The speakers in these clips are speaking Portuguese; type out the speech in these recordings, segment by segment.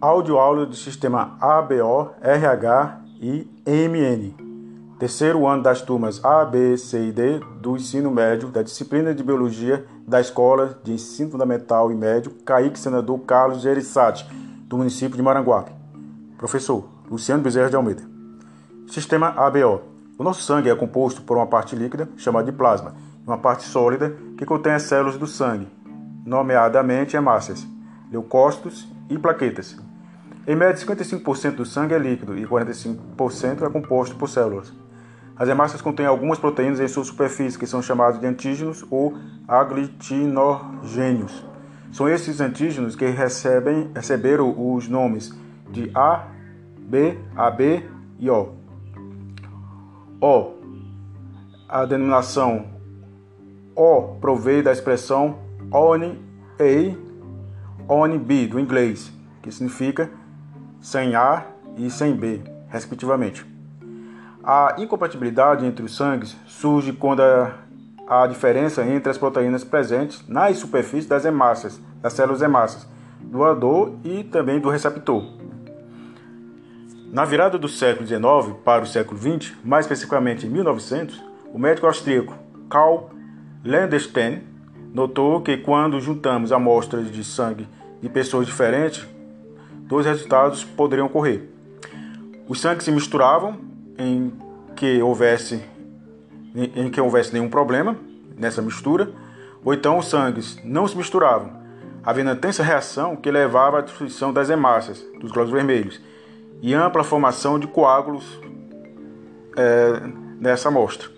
Áudio aula do sistema ABO, RH e MN. Terceiro ano das turmas A, B, C e D do ensino médio da disciplina de Biologia da Escola de Ensino Fundamental e Médio Caíque Senador Carlos Gereissati, do município de Maranguape. Professor Luciano Bezerra de Almeida. Sistema ABO. O nosso sangue é composto por uma parte líquida, chamada de plasma, e uma parte sólida, que contém as células do sangue, nomeadamente hemácias, leucócitos e plaquetas. Em média, 55% do sangue é líquido e 45% é composto por células. As hemácias contêm algumas proteínas em sua superfície que são chamadas de antígenos ou aglutinogênios. São esses antígenos que recebem, receberam os nomes de A, B, AB e O. O. A denominação O provém da expressão on A, on B do inglês, que significa sem A e sem B, respectivamente. A incompatibilidade entre os sangues surge quando há diferença entre as proteínas presentes nas superfícies das hemácias, das células hemácias, do doador e também do receptor. Na virada do século XIX para o século XX, mais especificamente em 1900, o médico austríaco Karl Landestein notou que quando juntamos amostras de sangue de pessoas diferentes, dois resultados poderiam ocorrer. Os sangues se misturavam em que houvesse em que houvesse nenhum problema nessa mistura, ou então os sangues não se misturavam, havendo intensa reação que levava à destruição das hemácias, dos glóbulos vermelhos, e ampla formação de coágulos é, nessa amostra.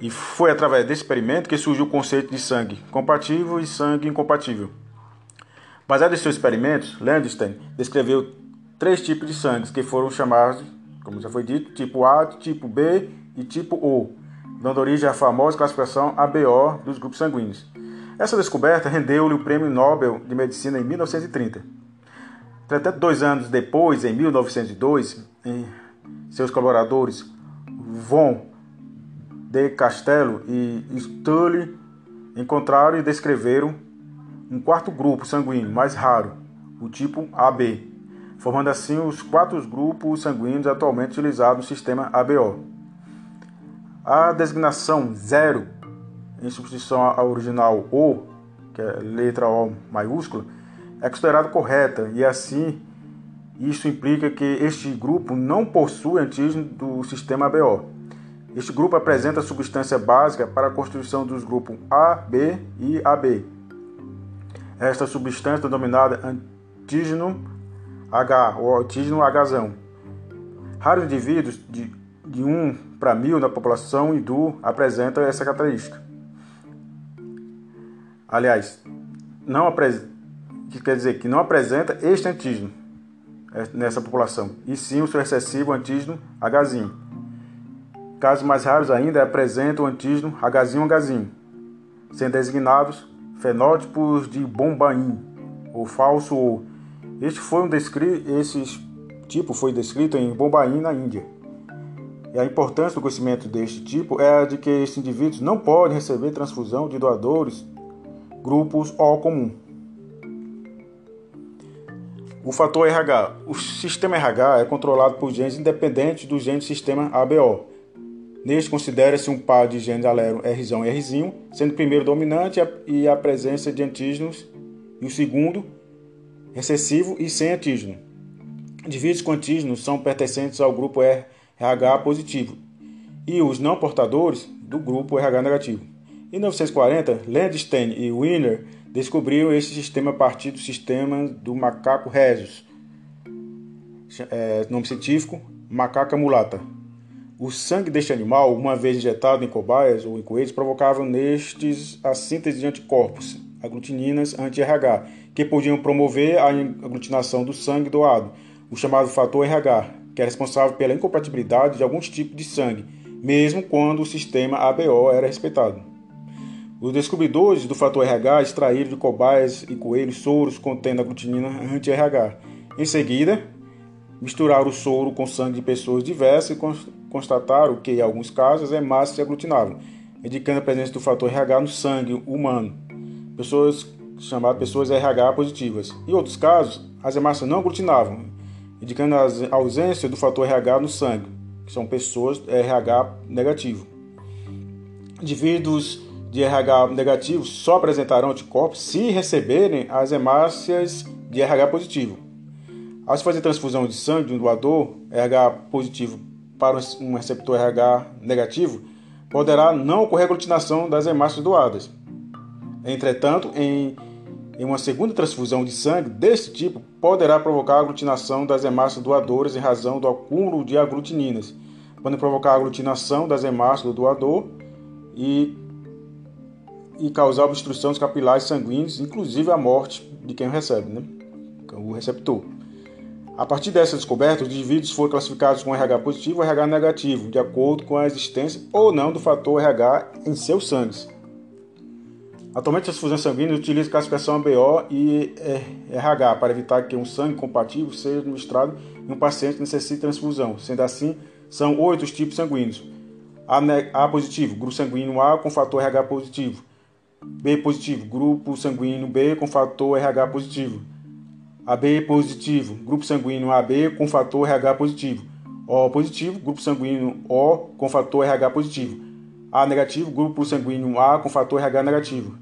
E foi através desse experimento que surgiu o conceito de sangue compatível e sangue incompatível. Baseado em seus experimentos, Landstein descreveu três tipos de sangues que foram chamados, como já foi dito, tipo A, tipo B e tipo O, dando origem à famosa classificação ABO dos grupos sanguíneos. Essa descoberta rendeu-lhe o Prêmio Nobel de Medicina em 1930. Entretanto, dois anos depois, em 1902, seus colaboradores Von de Castello e Stully encontraram e descreveram um quarto grupo sanguíneo mais raro, o tipo AB, formando assim os quatro grupos sanguíneos atualmente utilizados no sistema ABO. A designação zero, em substituição à original O, que é letra O maiúscula, é considerada correta e assim isso implica que este grupo não possui antígeno do sistema ABO. Este grupo apresenta a substância básica para a constituição dos grupos A, B e AB. Esta substância é denominada antígeno H ou antígeno H. Raros indivíduos de, de 1 para 1000 na população hindu apresentam essa característica. Aliás, não apresenta que quer dizer que não apresenta este antígeno é, nessa população, e sim o seu excessivo antígeno H. Casos mais raros ainda apresentam o antígeno H1H, sendo designados fenótipos de Bombaim, ou falso O. Este foi um descrito, esse tipo foi descrito em Bombaim, na Índia. E a importância do conhecimento deste tipo é a de que esses indivíduos não podem receber transfusão de doadores grupos O comum. O fator RH. O sistema RH é controlado por genes independentes do gene do sistema ABO. Neste, considera-se um par de genes alero R e R, sendo o primeiro dominante e a presença de antígenos, e o segundo recessivo e sem antígeno. Indivíduos com antígenos são pertencentes ao grupo RH positivo e os não portadores do grupo RH negativo. Em 1940, Landstein e Wiener descobriram esse sistema a partir do sistema do macaco rhesus, é, nome científico, macaca mulata. O sangue deste animal, uma vez injetado em cobaias ou em coelhos, provocava nestes a síntese de anticorpos, aglutininas anti-RH, que podiam promover a aglutinação do sangue doado, o chamado fator RH, que é responsável pela incompatibilidade de alguns tipos de sangue, mesmo quando o sistema ABO era respeitado. Os descobridores do fator RH extraíram de cobaias e coelhos soros contendo a glutinina anti-RH. Em seguida, misturaram o soro com sangue de pessoas diversas e constataram que, em alguns casos, as hemácias se aglutinavam, indicando a presença do fator RH no sangue humano. Pessoas chamadas pessoas RH positivas. Em outros casos, as hemácias não aglutinavam, indicando a ausência do fator RH no sangue, que são pessoas RH negativo. Indivíduos de RH negativo só apresentarão anticorpos se receberem as hemácias de RH positivo. Ao se fazer transfusão de sangue de um doador RH positivo para um receptor RH negativo, poderá não ocorrer aglutinação das hemácias doadas. Entretanto, em, em uma segunda transfusão de sangue desse tipo, poderá provocar aglutinação das hemácias doadoras em razão do acúmulo de aglutininas, podendo provocar aglutinação das hemácias do doador e e causar obstrução dos capilares sanguíneos, inclusive a morte de quem recebe, né? o receptor. A partir dessa descoberta, os indivíduos foram classificados com RH positivo ou RH negativo, de acordo com a existência ou não do fator RH em seus sangues. Atualmente, as fusões sanguíneas utilizam classificação ABO e RH para evitar que um sangue compatível seja administrado em um paciente que necessite transfusão. Sendo assim, são oito os tipos sanguíneos. A, positivo, grupo sanguíneo A com fator RH positivo. B positivo, grupo sanguíneo B com fator RH positivo. AB positivo, grupo sanguíneo AB com fator RH positivo. O positivo, grupo sanguíneo O com fator RH positivo. A negativo, grupo sanguíneo A com fator RH negativo.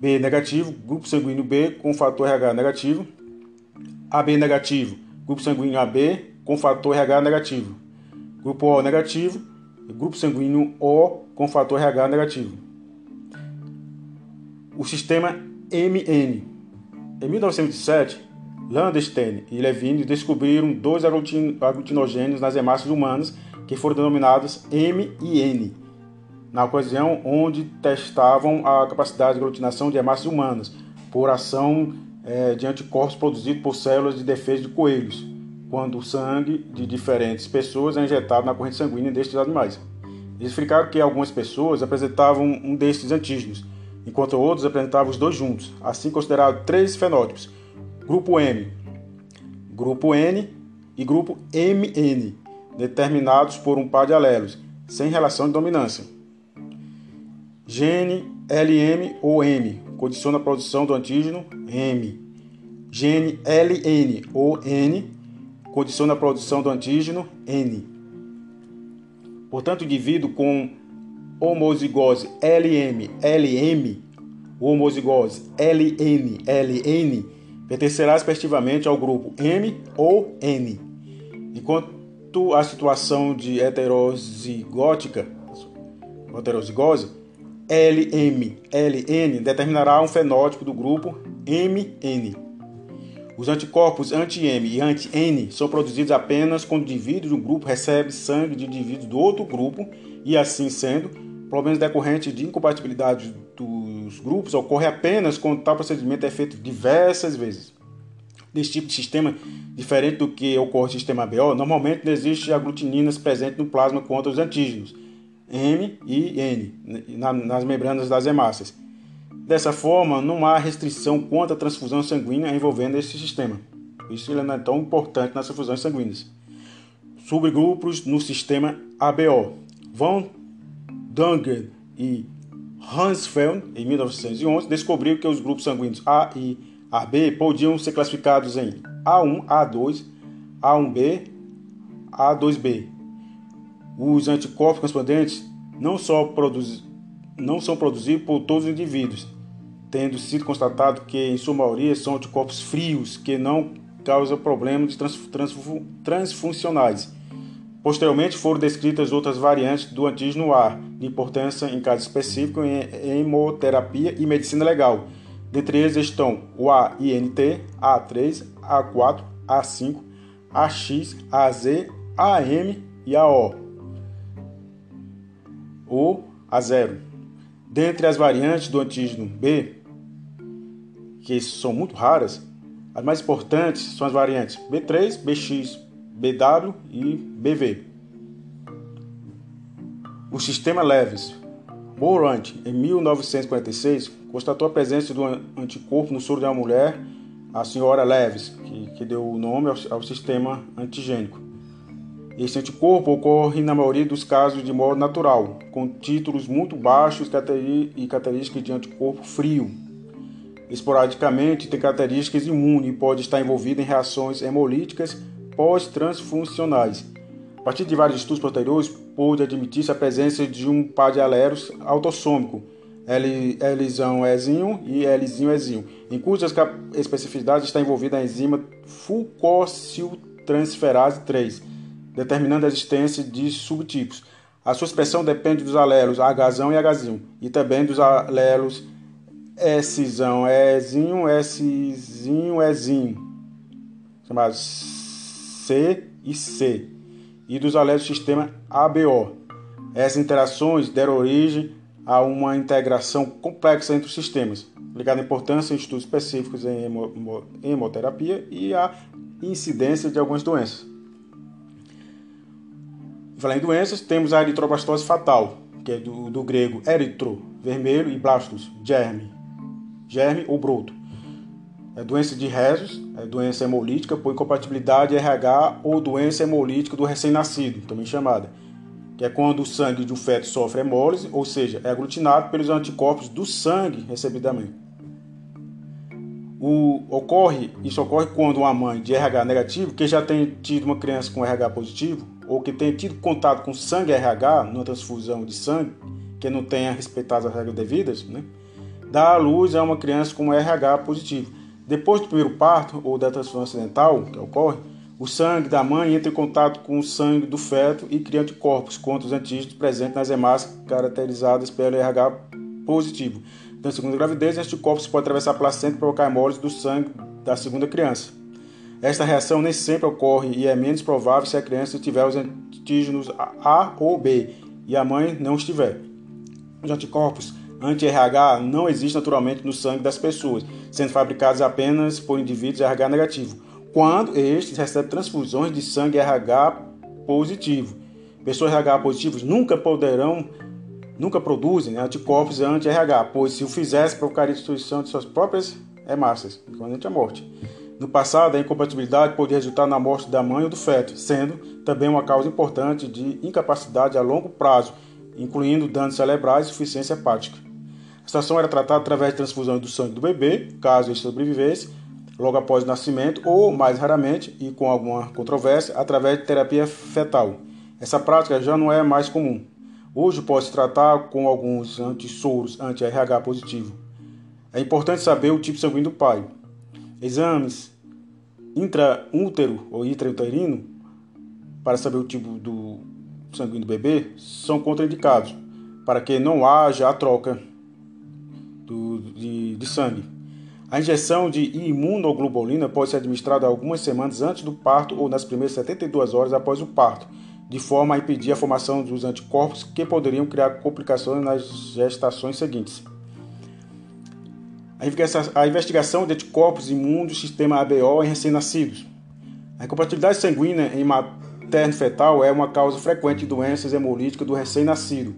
B negativo, grupo sanguíneo B com fator RH negativo. AB negativo, grupo sanguíneo AB com fator RH negativo. Grupo O negativo, grupo sanguíneo O com fator RH negativo o sistema MN. Em 1907, Landstein e Levine descobriram dois aglutinogênios nas hemácias humanas que foram denominados M e N, na ocasião onde testavam a capacidade de aglutinação de hemácias humanas por ação é, de anticorpos produzidos por células de defesa de coelhos, quando o sangue de diferentes pessoas é injetado na corrente sanguínea destes animais. Eles explicaram que algumas pessoas apresentavam um destes antígenos, enquanto outros apresentavam os dois juntos, assim considerados três fenótipos: grupo M, grupo N e grupo MN, determinados por um par de alelos, sem relação de dominância. Gene LM ou M condiciona a produção do antígeno M. Gene LN ou N condiciona a produção do antígeno N. Portanto, o indivíduo com homozigose LM-LM, homozigose LN-LN, pertencerá respectivamente ao grupo M ou N. Enquanto a situação de heterozigótica, heterozigose, LM-LN determinará um fenótipo do grupo MN. Os anticorpos anti-M e anti-N são produzidos apenas quando o indivíduo do grupo recebe sangue de indivíduo do outro grupo e, assim sendo, problemas decorrentes de incompatibilidade dos grupos ocorre apenas quando tal procedimento é feito diversas vezes. Nesse tipo de sistema, diferente do que ocorre no sistema BO, normalmente não existe aglutininas presentes no plasma contra os antígenos M e N nas membranas das hemácias. Dessa forma, não há restrição quanto à transfusão sanguínea envolvendo esse sistema. Isso não é tão importante nas transfusões sanguíneas. Subgrupos no sistema ABO. Vão Dungan e Hansfeld, em 1911, descobriram que os grupos sanguíneos A e AB podiam ser classificados em A1, A2, A1B, A2B. Os anticorpos correspondentes não, só produz, não são produzidos por todos os indivíduos, tendo sido constatado que, em sua maioria, são anticorpos frios que não causam problemas trans, trans, transfuncionais Posteriormente foram descritas outras variantes do antígeno A, de importância em caso específico em hemoterapia e medicina legal. Dentre eles estão o AINT, A3, A4, A5, AX, AZ, AM e AO. Ou A0. Dentre as variantes do antígeno B, que são muito raras, as mais importantes são as variantes B3, BX, BW e BV. O sistema Leves. Morant, em 1946, constatou a presença do anticorpo no soro de uma mulher, a senhora Leves, que, que deu o nome ao, ao sistema antigênico. Esse anticorpo ocorre na maioria dos casos de modo natural, com títulos muito baixos e características de anticorpo frio. esporadicamente tem características imunes e pode estar envolvido em reações hemolíticas pós-transfuncionais. A partir de vários estudos posteriores, pôde admitir-se a presença de um par de alelos autossômico, Lzão Ezinho e Lzinho Ezinho, em cujas especificidades está envolvida a enzima fucosiltransferase 3, determinando a existência de subtipos. A sua expressão depende dos alelos Hzão e Hzinho, e também dos alelos Szão Ezinho, Szinho, Ezinho, chamados C e C, e dos alelos do sistema ABO. Essas interações deram origem a uma integração complexa entre os sistemas, ligada à importância em estudos específicos em hemoterapia e a incidência de algumas doenças. Falando em doenças, temos a eritroblastose fatal, que é do, do grego eritro, vermelho, e blastos, germe, germe ou broto. É doença de rezos, é doença hemolítica por incompatibilidade RH ou doença hemolítica do recém-nascido, também chamada, que é quando o sangue de um feto sofre hemólise, ou seja, é aglutinado pelos anticorpos do sangue recebidamente. O, ocorre, isso ocorre quando uma mãe de RH negativo, que já tem tido uma criança com RH positivo, ou que tenha tido contato com sangue RH, numa transfusão de sangue, que não tenha respeitado as regras devidas, né, dá à luz a uma criança com RH positivo. Depois do primeiro parto ou da transfusão acidental, que ocorre, o sangue da mãe entra em contato com o sangue do feto e cria anticorpos contra os antígenos presentes nas hemácias caracterizadas pelo RH positivo. Na segunda gravidez, anticorpos podem atravessar a placenta e provocar hemólise do sangue da segunda criança. Esta reação nem sempre ocorre e é menos provável se a criança tiver os antígenos A ou B e a mãe não estiver. Os anticorpos anti-RH não existe naturalmente no sangue das pessoas, sendo fabricados apenas por indivíduos RH negativo, quando estes recebem transfusões de sangue RH positivo. Pessoas RH positivas nunca poderão, nunca produzem anticorpos anti-RH, pois se o fizesse, provocaria destruição de suas próprias hemácias, equivalente à morte. No passado, a incompatibilidade poderia resultar na morte da mãe ou do feto, sendo também uma causa importante de incapacidade a longo prazo, incluindo danos cerebrais e insuficiência hepática. A situação era tratada através de transfusão do sangue do bebê, caso ele sobrevivesse, logo após o nascimento, ou, mais raramente, e com alguma controvérsia, através de terapia fetal. Essa prática já não é mais comum. Hoje pode-se tratar com alguns antissoros anti-RH positivo. É importante saber o tipo sanguíneo do pai. Exames intraútero ou intrauterino para saber o tipo do sanguíneo do bebê são contraindicados para que não haja a troca do, de, de sangue. A injeção de imunoglobulina pode ser administrada algumas semanas antes do parto ou nas primeiras 72 horas após o parto, de forma a impedir a formação dos anticorpos que poderiam criar complicações nas gestações seguintes. A investigação de anticorpos imunos do sistema ABO em recém-nascidos. A incompatibilidade sanguínea em materno fetal é uma causa frequente de doenças hemolíticas do recém-nascido,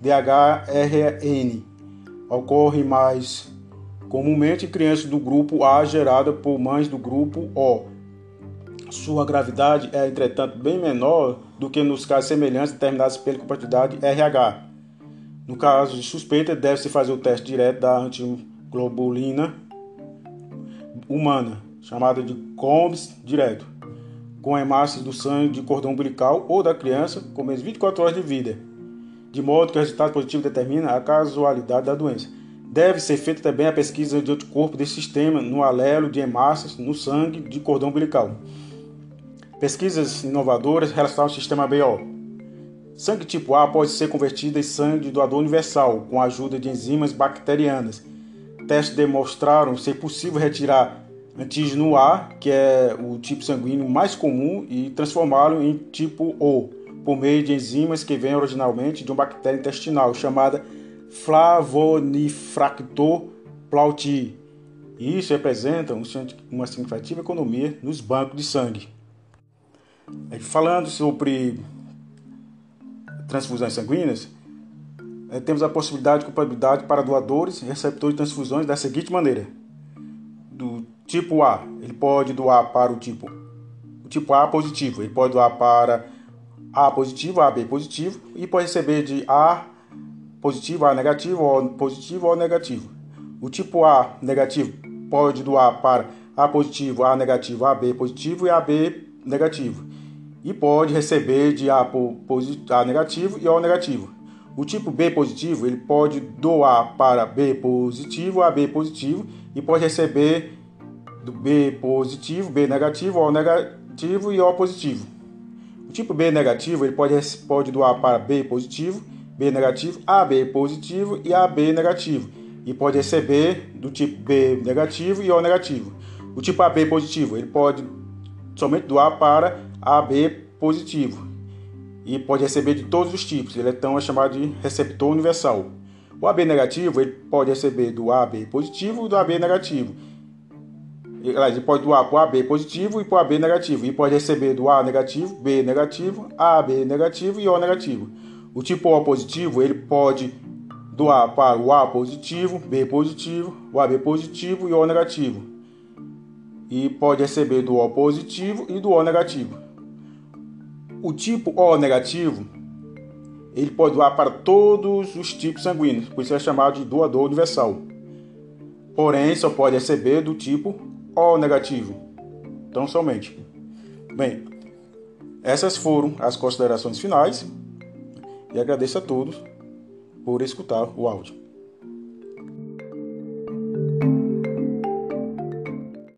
DHRN ocorre mais comumente em crianças do grupo A gerada por mães do grupo O. Sua gravidade é, entretanto, bem menor do que nos casos semelhantes determinados pela compatibilidade RH. No caso de suspeita, deve-se fazer o teste direto da antiglobulina humana, chamada de COMS direto, com hemácias do sangue de cordão umbilical ou da criança com menos 24 horas de vida de modo que o resultado positivo determina a casualidade da doença. Deve ser feita também a pesquisa de anticorpo desse sistema no alelo de hemácias no sangue de cordão umbilical. Pesquisas inovadoras relacionadas ao sistema BO. Sangue tipo A pode ser convertido em sangue de doador universal com a ajuda de enzimas bacterianas. Testes demonstraram ser possível retirar antígeno A, que é o tipo sanguíneo mais comum, e transformá-lo em tipo O por meio de enzimas que vêm originalmente de uma bactéria intestinal chamada Flavonifractor plautii. E isso representa uma significativa economia nos bancos de sangue. Falando sobre transfusões sanguíneas, eh, temos a possibilidade de culpabilidade para doadores e receptores de transfusões da seguinte maneira: do tipo A, ele pode doar para o tipo o tipo A positivo, ele pode doar para a positivo, AB positivo e pode receber de A positivo, A negativo, O positivo, O negativo. O tipo A negativo pode doar para A positivo, A negativo, AB positivo e AB negativo. E pode receber de A, positivo, A negativo e O negativo. O tipo B positivo ele pode doar para B positivo, AB positivo e pode receber do B positivo, B negativo, O negativo e O positivo. O tipo B negativo ele pode, pode doar para B positivo, B negativo, AB positivo e AB negativo e pode receber do tipo B negativo e O negativo. O tipo AB positivo, ele pode somente doar para AB positivo e pode receber de todos os tipos. Ele é então é chamado de receptor universal. O AB negativo, ele pode receber do AB positivo e do AB negativo. Ele pode doar para o AB positivo e para o AB negativo. E pode receber do A negativo, B negativo, AB negativo e O negativo. O tipo O positivo, ele pode doar para o A positivo, B positivo, o AB positivo e o negativo. E pode receber do O positivo e do O negativo. O tipo O negativo, ele pode doar para todos os tipos sanguíneos, por isso é chamado de doador universal. Porém, só pode receber do tipo O negativo. Então, somente. Bem, essas foram as considerações finais e agradeço a todos por escutar o áudio.